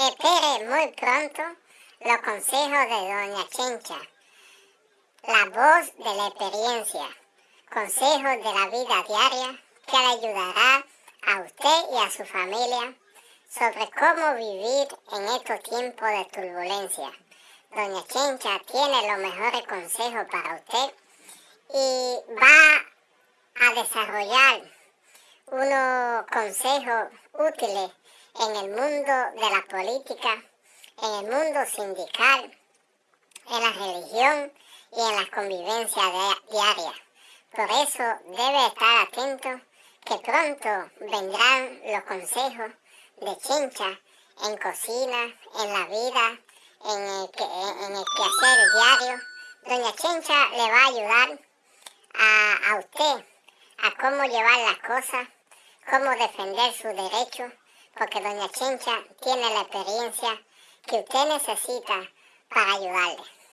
Espere muy pronto los consejos de Doña Chencha, la voz de la experiencia, consejos de la vida diaria que le ayudará a usted y a su familia sobre cómo vivir en estos tiempos de turbulencia. Doña Chencha tiene los mejores consejos para usted y va a desarrollar unos consejos útiles en el mundo de la política, en el mundo sindical, en la religión y en la convivencia diaria. Por eso debe estar atento que pronto vendrán los consejos de Chincha en cocina, en la vida, en el, en el quehacer diario. Doña Chincha le va a ayudar a, a usted a cómo llevar las cosas, cómo defender sus derechos, porque Doña Chincha tiene la experiencia que usted necesita para ayudarle.